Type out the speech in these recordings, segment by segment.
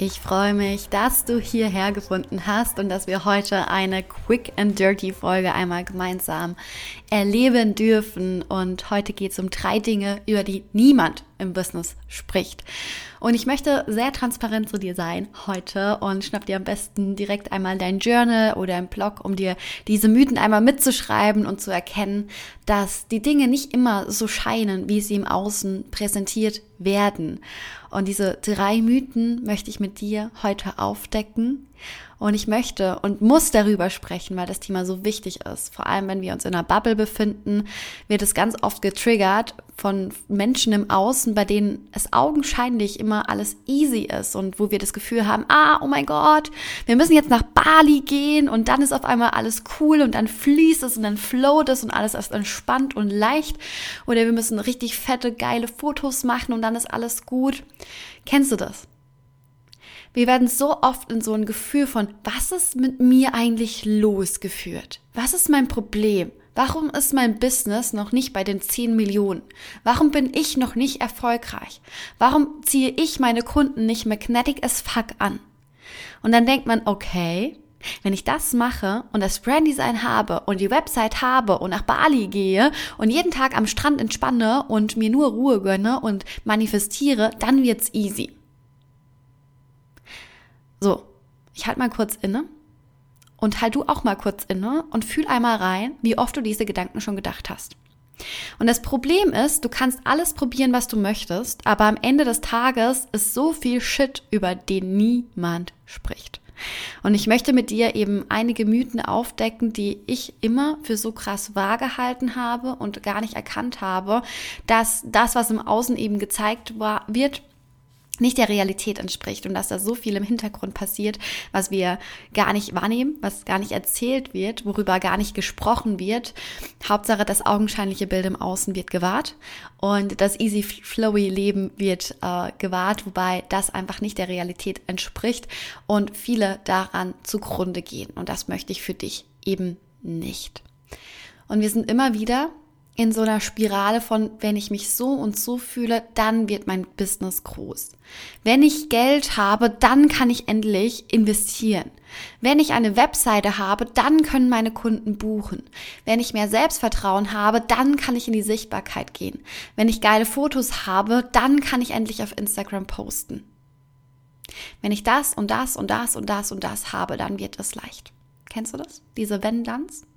Ich freue mich, dass du hierher gefunden hast und dass wir heute eine Quick and Dirty Folge einmal gemeinsam erleben dürfen. Und heute geht es um drei Dinge, über die niemand im Business spricht. Und ich möchte sehr transparent zu dir sein heute und schnapp dir am besten direkt einmal dein Journal oder ein Blog, um dir diese Mythen einmal mitzuschreiben und zu erkennen, dass die Dinge nicht immer so scheinen, wie sie im Außen präsentiert werden. Und diese drei Mythen möchte ich mit dir heute aufdecken und ich möchte und muss darüber sprechen, weil das Thema so wichtig ist. Vor allem, wenn wir uns in einer Bubble befinden, wird es ganz oft getriggert von Menschen im Außen, bei denen es augenscheinlich immer alles easy ist und wo wir das Gefühl haben, ah, oh mein Gott, wir müssen jetzt nach Bali gehen und dann ist auf einmal alles cool und dann fließt es und dann float es und alles ist entspannt und leicht. Oder wir müssen richtig fette, geile Fotos machen und dann ist alles gut. Kennst du das? Wir werden so oft in so ein Gefühl von, was ist mit mir eigentlich losgeführt? Was ist mein Problem? Warum ist mein Business noch nicht bei den 10 Millionen? Warum bin ich noch nicht erfolgreich? Warum ziehe ich meine Kunden nicht magnetic as fuck an? Und dann denkt man, okay, wenn ich das mache und das Branddesign habe und die Website habe und nach Bali gehe und jeden Tag am Strand entspanne und mir nur Ruhe gönne und manifestiere, dann wird's easy. So, ich halte mal kurz inne und halt du auch mal kurz inne und fühl einmal rein, wie oft du diese Gedanken schon gedacht hast. Und das Problem ist, du kannst alles probieren, was du möchtest, aber am Ende des Tages ist so viel Shit, über den niemand spricht. Und ich möchte mit dir eben einige Mythen aufdecken, die ich immer für so krass wahr gehalten habe und gar nicht erkannt habe, dass das, was im Außen eben gezeigt war, wird, nicht der Realität entspricht und dass da so viel im Hintergrund passiert, was wir gar nicht wahrnehmen, was gar nicht erzählt wird, worüber gar nicht gesprochen wird. Hauptsache, das augenscheinliche Bild im Außen wird gewahrt und das easy flowy Leben wird äh, gewahrt, wobei das einfach nicht der Realität entspricht und viele daran zugrunde gehen und das möchte ich für dich eben nicht. Und wir sind immer wieder in so einer Spirale von, wenn ich mich so und so fühle, dann wird mein Business groß. Wenn ich Geld habe, dann kann ich endlich investieren. Wenn ich eine Webseite habe, dann können meine Kunden buchen. Wenn ich mehr Selbstvertrauen habe, dann kann ich in die Sichtbarkeit gehen. Wenn ich geile Fotos habe, dann kann ich endlich auf Instagram posten. Wenn ich das und das und das und das und das habe, dann wird es leicht. Kennst du das? Diese Wenn-Danns?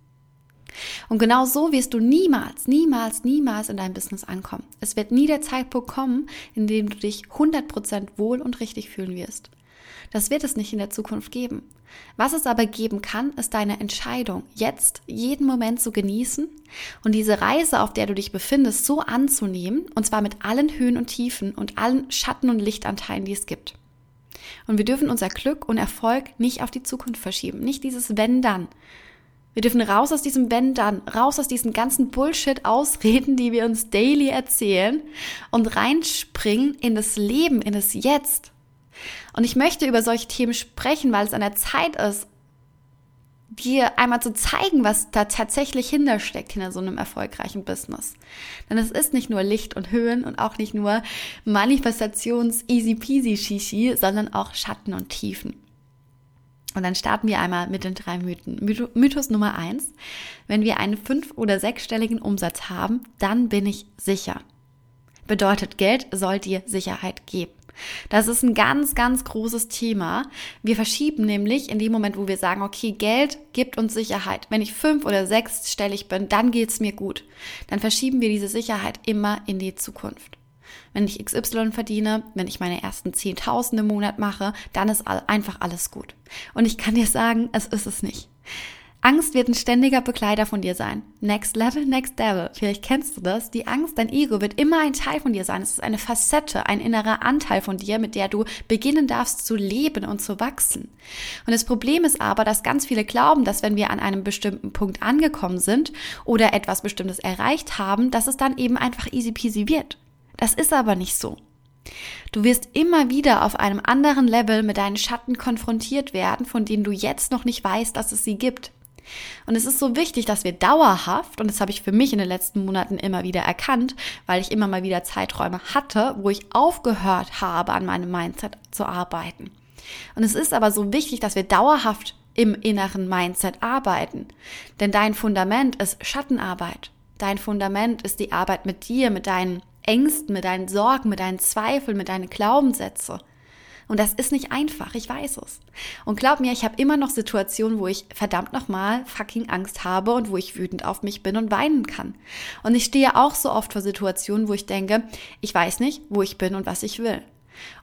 Und genau so wirst du niemals, niemals, niemals in deinem Business ankommen. Es wird nie der Zeitpunkt kommen, in dem du dich 100% wohl und richtig fühlen wirst. Das wird es nicht in der Zukunft geben. Was es aber geben kann, ist deine Entscheidung, jetzt jeden Moment zu genießen und diese Reise, auf der du dich befindest, so anzunehmen, und zwar mit allen Höhen und Tiefen und allen Schatten und Lichtanteilen, die es gibt. Und wir dürfen unser Glück und Erfolg nicht auf die Zukunft verschieben, nicht dieses wenn dann, wir dürfen raus aus diesem Wenn dann, raus aus diesen ganzen Bullshit-Ausreden, die wir uns daily erzählen und reinspringen in das Leben, in das Jetzt. Und ich möchte über solche Themen sprechen, weil es an der Zeit ist, dir einmal zu zeigen, was da tatsächlich hintersteckt hinter so einem erfolgreichen Business. Denn es ist nicht nur Licht und Höhen und auch nicht nur Manifestations easy peasy Shishi, sondern auch Schatten und Tiefen. Und dann starten wir einmal mit den drei Mythen. Mythos Nummer eins. Wenn wir einen fünf- oder sechsstelligen Umsatz haben, dann bin ich sicher. Bedeutet, Geld soll dir Sicherheit geben. Das ist ein ganz, ganz großes Thema. Wir verschieben nämlich in dem Moment, wo wir sagen, okay, Geld gibt uns Sicherheit. Wenn ich fünf oder sechsstellig bin, dann geht's mir gut. Dann verschieben wir diese Sicherheit immer in die Zukunft. Wenn ich XY verdiene, wenn ich meine ersten 10.000 im Monat mache, dann ist einfach alles gut. Und ich kann dir sagen, es ist es nicht. Angst wird ein ständiger Begleiter von dir sein. Next Level, Next Devil. Vielleicht kennst du das. Die Angst, dein Ego wird immer ein Teil von dir sein. Es ist eine Facette, ein innerer Anteil von dir, mit der du beginnen darfst zu leben und zu wachsen. Und das Problem ist aber, dass ganz viele glauben, dass wenn wir an einem bestimmten Punkt angekommen sind oder etwas Bestimmtes erreicht haben, dass es dann eben einfach easy peasy wird. Das ist aber nicht so. Du wirst immer wieder auf einem anderen Level mit deinen Schatten konfrontiert werden, von denen du jetzt noch nicht weißt, dass es sie gibt. Und es ist so wichtig, dass wir dauerhaft, und das habe ich für mich in den letzten Monaten immer wieder erkannt, weil ich immer mal wieder Zeiträume hatte, wo ich aufgehört habe, an meinem Mindset zu arbeiten. Und es ist aber so wichtig, dass wir dauerhaft im inneren Mindset arbeiten. Denn dein Fundament ist Schattenarbeit. Dein Fundament ist die Arbeit mit dir, mit deinen Ängsten, mit deinen Sorgen, mit deinen Zweifeln, mit deinen Glaubenssätzen. Und das ist nicht einfach, ich weiß es. Und glaub mir, ich habe immer noch Situationen, wo ich verdammt nochmal fucking Angst habe und wo ich wütend auf mich bin und weinen kann. Und ich stehe auch so oft vor Situationen, wo ich denke, ich weiß nicht, wo ich bin und was ich will.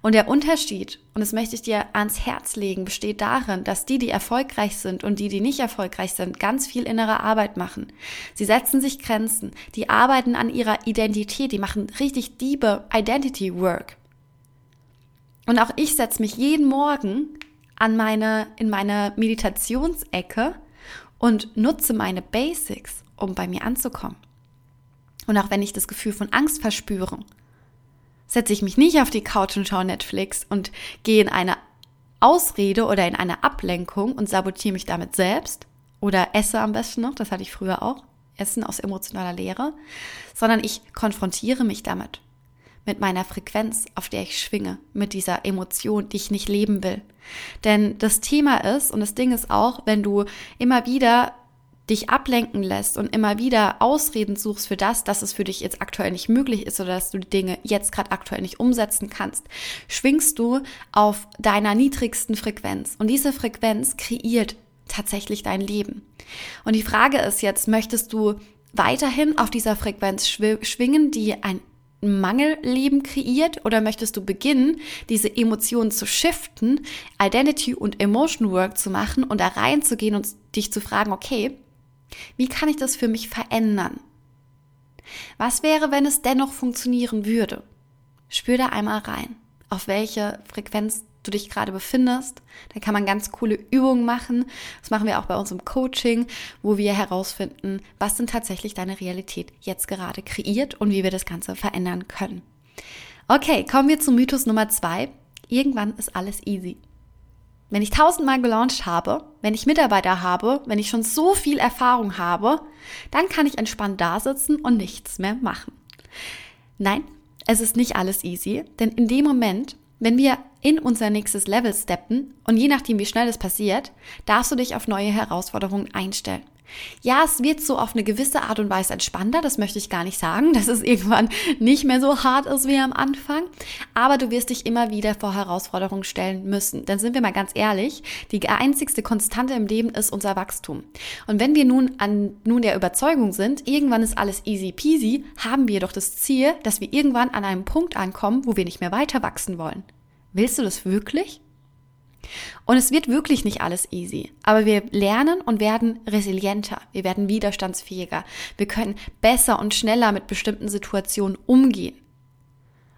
Und der Unterschied, und das möchte ich dir ans Herz legen, besteht darin, dass die, die erfolgreich sind und die, die nicht erfolgreich sind, ganz viel innere Arbeit machen. Sie setzen sich Grenzen, die arbeiten an ihrer Identität, die machen richtig diebe Identity Work. Und auch ich setze mich jeden Morgen an meine, in meine Meditationsecke und nutze meine Basics, um bei mir anzukommen. Und auch wenn ich das Gefühl von Angst verspüre, setze ich mich nicht auf die Couch und schaue Netflix und gehe in eine Ausrede oder in eine Ablenkung und sabotiere mich damit selbst oder esse am besten noch, das hatte ich früher auch, Essen aus emotionaler Leere, sondern ich konfrontiere mich damit mit meiner Frequenz, auf der ich schwinge, mit dieser Emotion, die ich nicht leben will. Denn das Thema ist, und das Ding ist auch, wenn du immer wieder dich ablenken lässt und immer wieder Ausreden suchst für das, dass es für dich jetzt aktuell nicht möglich ist oder dass du die Dinge jetzt gerade aktuell nicht umsetzen kannst, schwingst du auf deiner niedrigsten Frequenz. Und diese Frequenz kreiert tatsächlich dein Leben. Und die Frage ist jetzt, möchtest du weiterhin auf dieser Frequenz schwingen, die ein Mangelleben kreiert oder möchtest du beginnen, diese Emotionen zu shiften, Identity und Emotion Work zu machen und da reinzugehen und dich zu fragen, okay, wie kann ich das für mich verändern? Was wäre, wenn es dennoch funktionieren würde? Spür da einmal rein, auf welche Frequenz du dich gerade befindest. Da kann man ganz coole Übungen machen. Das machen wir auch bei uns im Coaching, wo wir herausfinden, was denn tatsächlich deine Realität jetzt gerade kreiert und wie wir das Ganze verändern können. Okay, kommen wir zu Mythos Nummer zwei. Irgendwann ist alles easy. Wenn ich tausendmal gelauncht habe, wenn ich Mitarbeiter habe, wenn ich schon so viel Erfahrung habe, dann kann ich entspannt da sitzen und nichts mehr machen. Nein, es ist nicht alles easy, denn in dem Moment, wenn wir in unser nächstes Level steppen und je nachdem, wie schnell es passiert, darfst du dich auf neue Herausforderungen einstellen. Ja, es wird so auf eine gewisse Art und Weise entspannter, das möchte ich gar nicht sagen, dass es irgendwann nicht mehr so hart ist wie am Anfang, aber du wirst dich immer wieder vor Herausforderungen stellen müssen. Denn sind wir mal ganz ehrlich, die einzigste Konstante im Leben ist unser Wachstum. Und wenn wir nun an nun der Überzeugung sind, irgendwann ist alles easy peasy, haben wir doch das Ziel, dass wir irgendwann an einem Punkt ankommen, wo wir nicht mehr weiter wachsen wollen. Willst du das wirklich? Und es wird wirklich nicht alles easy, aber wir lernen und werden resilienter, wir werden widerstandsfähiger, wir können besser und schneller mit bestimmten Situationen umgehen.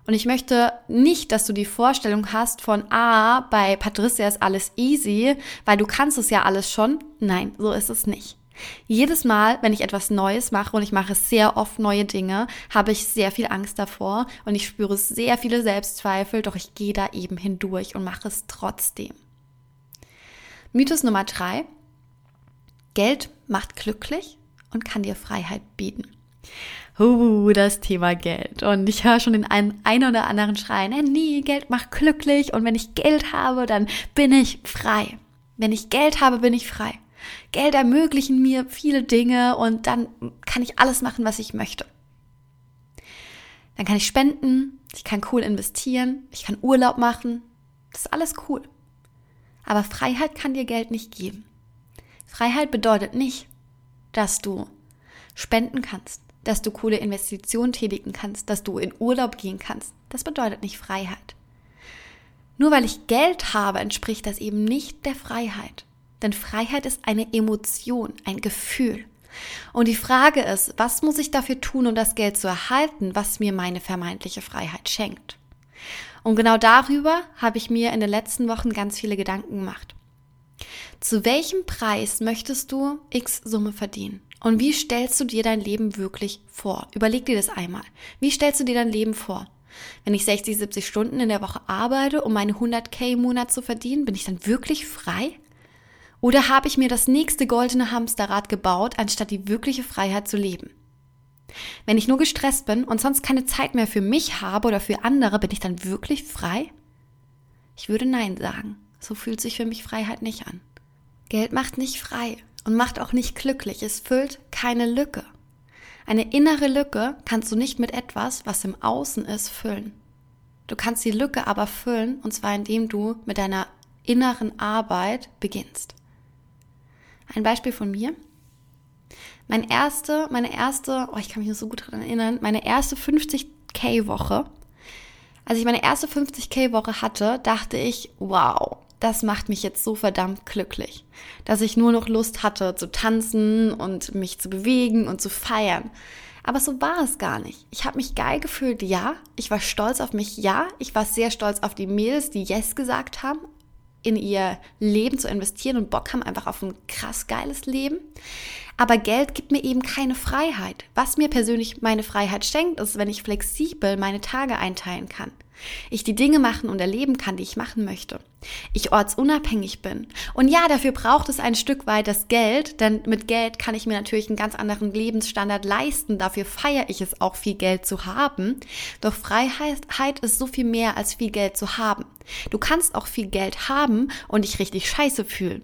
Und ich möchte nicht, dass du die Vorstellung hast von, ah, bei Patricia ist alles easy, weil du kannst es ja alles schon. Nein, so ist es nicht. Jedes Mal, wenn ich etwas Neues mache und ich mache sehr oft neue Dinge, habe ich sehr viel Angst davor und ich spüre sehr viele Selbstzweifel, doch ich gehe da eben hindurch und mache es trotzdem. Mythos Nummer drei. Geld macht glücklich und kann dir Freiheit bieten. Uh, das Thema Geld. Und ich höre schon den einen, einen oder anderen schreien, nee, Geld macht glücklich und wenn ich Geld habe, dann bin ich frei. Wenn ich Geld habe, bin ich frei. Geld ermöglichen mir viele Dinge und dann kann ich alles machen, was ich möchte. Dann kann ich spenden, ich kann cool investieren, ich kann Urlaub machen. Das ist alles cool. Aber Freiheit kann dir Geld nicht geben. Freiheit bedeutet nicht, dass du spenden kannst, dass du coole Investitionen tätigen kannst, dass du in Urlaub gehen kannst. Das bedeutet nicht Freiheit. Nur weil ich Geld habe, entspricht das eben nicht der Freiheit. Denn Freiheit ist eine Emotion, ein Gefühl. Und die Frage ist, was muss ich dafür tun, um das Geld zu erhalten, was mir meine vermeintliche Freiheit schenkt? Und genau darüber habe ich mir in den letzten Wochen ganz viele Gedanken gemacht. Zu welchem Preis möchtest du X Summe verdienen? Und wie stellst du dir dein Leben wirklich vor? Überleg dir das einmal. Wie stellst du dir dein Leben vor? Wenn ich 60, 70 Stunden in der Woche arbeite, um meine 100k im Monat zu verdienen, bin ich dann wirklich frei? Oder habe ich mir das nächste goldene Hamsterrad gebaut, anstatt die wirkliche Freiheit zu leben? Wenn ich nur gestresst bin und sonst keine Zeit mehr für mich habe oder für andere, bin ich dann wirklich frei? Ich würde Nein sagen. So fühlt sich für mich Freiheit nicht an. Geld macht nicht frei und macht auch nicht glücklich. Es füllt keine Lücke. Eine innere Lücke kannst du nicht mit etwas, was im Außen ist, füllen. Du kannst die Lücke aber füllen, und zwar indem du mit deiner inneren Arbeit beginnst. Ein Beispiel von mir. Mein erste, meine erste, oh, ich kann mich noch so gut daran erinnern, meine erste 50k-Woche. Als ich meine erste 50k-Woche hatte, dachte ich, wow, das macht mich jetzt so verdammt glücklich, dass ich nur noch Lust hatte zu tanzen und mich zu bewegen und zu feiern. Aber so war es gar nicht. Ich habe mich geil gefühlt, ja. Ich war stolz auf mich, ja. Ich war sehr stolz auf die Mädels, die Yes gesagt haben, in ihr Leben zu investieren und Bock haben einfach auf ein krass geiles Leben. Aber Geld gibt mir eben keine Freiheit. Was mir persönlich meine Freiheit schenkt, ist, wenn ich flexibel meine Tage einteilen kann ich die Dinge machen und erleben kann, die ich machen möchte. Ich ortsunabhängig bin. Und ja, dafür braucht es ein Stück weit das Geld, denn mit Geld kann ich mir natürlich einen ganz anderen Lebensstandard leisten. Dafür feiere ich es auch, viel Geld zu haben. Doch Freiheit ist so viel mehr als viel Geld zu haben. Du kannst auch viel Geld haben und dich richtig scheiße fühlen.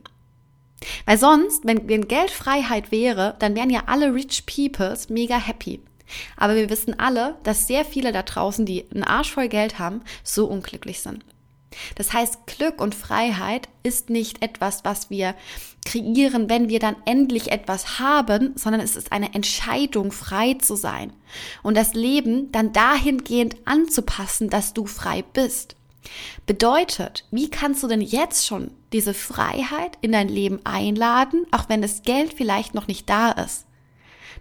Weil sonst, wenn, wenn Geld wäre, dann wären ja alle Rich Peoples mega happy. Aber wir wissen alle, dass sehr viele da draußen, die einen Arsch voll Geld haben, so unglücklich sind. Das heißt, Glück und Freiheit ist nicht etwas, was wir kreieren, wenn wir dann endlich etwas haben, sondern es ist eine Entscheidung, frei zu sein und das Leben dann dahingehend anzupassen, dass du frei bist. Bedeutet, wie kannst du denn jetzt schon diese Freiheit in dein Leben einladen, auch wenn das Geld vielleicht noch nicht da ist?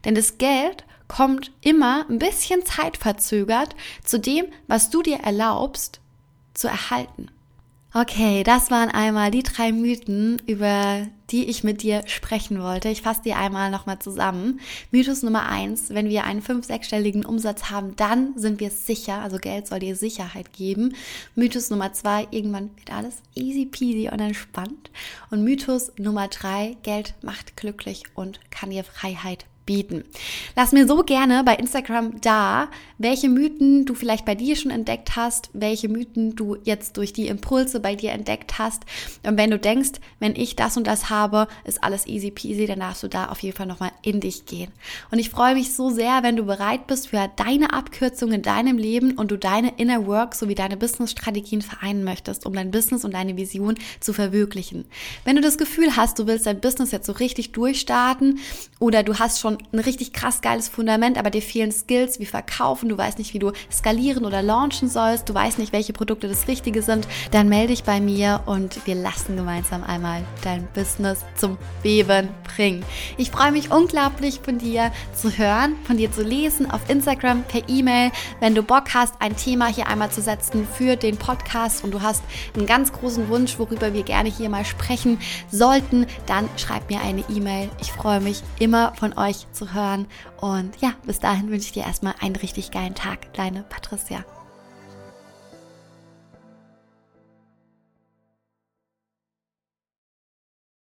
Denn das Geld kommt immer ein bisschen zeitverzögert zu dem, was du dir erlaubst zu erhalten. Okay, das waren einmal die drei Mythen, über die ich mit dir sprechen wollte. Ich fasse die einmal nochmal zusammen. Mythos Nummer eins, wenn wir einen fünf-, sechsstelligen Umsatz haben, dann sind wir sicher, also Geld soll dir Sicherheit geben. Mythos Nummer zwei, irgendwann wird alles easy peasy und entspannt. Und Mythos Nummer drei, Geld macht glücklich und kann dir Freiheit bieten. Lass mir so gerne bei Instagram da, welche Mythen du vielleicht bei dir schon entdeckt hast, welche Mythen du jetzt durch die Impulse bei dir entdeckt hast. Und wenn du denkst, wenn ich das und das habe, ist alles easy peasy, dann darfst du da auf jeden Fall nochmal in dich gehen. Und ich freue mich so sehr, wenn du bereit bist für deine Abkürzung in deinem Leben und du deine Inner Work sowie deine Business-Strategien vereinen möchtest, um dein Business und deine Vision zu verwirklichen. Wenn du das Gefühl hast, du willst dein Business jetzt so richtig durchstarten oder du hast schon ein richtig krass geiles Fundament, aber dir fehlen Skills wie Verkaufen, du weißt nicht, wie du skalieren oder launchen sollst, du weißt nicht, welche Produkte das Richtige sind, dann melde dich bei mir und wir lassen gemeinsam einmal dein Business zum Beben bringen. Ich freue mich unglaublich von dir zu hören, von dir zu lesen auf Instagram, per E-Mail. Wenn du Bock hast, ein Thema hier einmal zu setzen für den Podcast und du hast einen ganz großen Wunsch, worüber wir gerne hier mal sprechen sollten, dann schreib mir eine E-Mail. Ich freue mich immer von euch zu hören. Und ja, bis dahin wünsche ich dir erstmal einen richtig geilen Tag. Deine Patricia.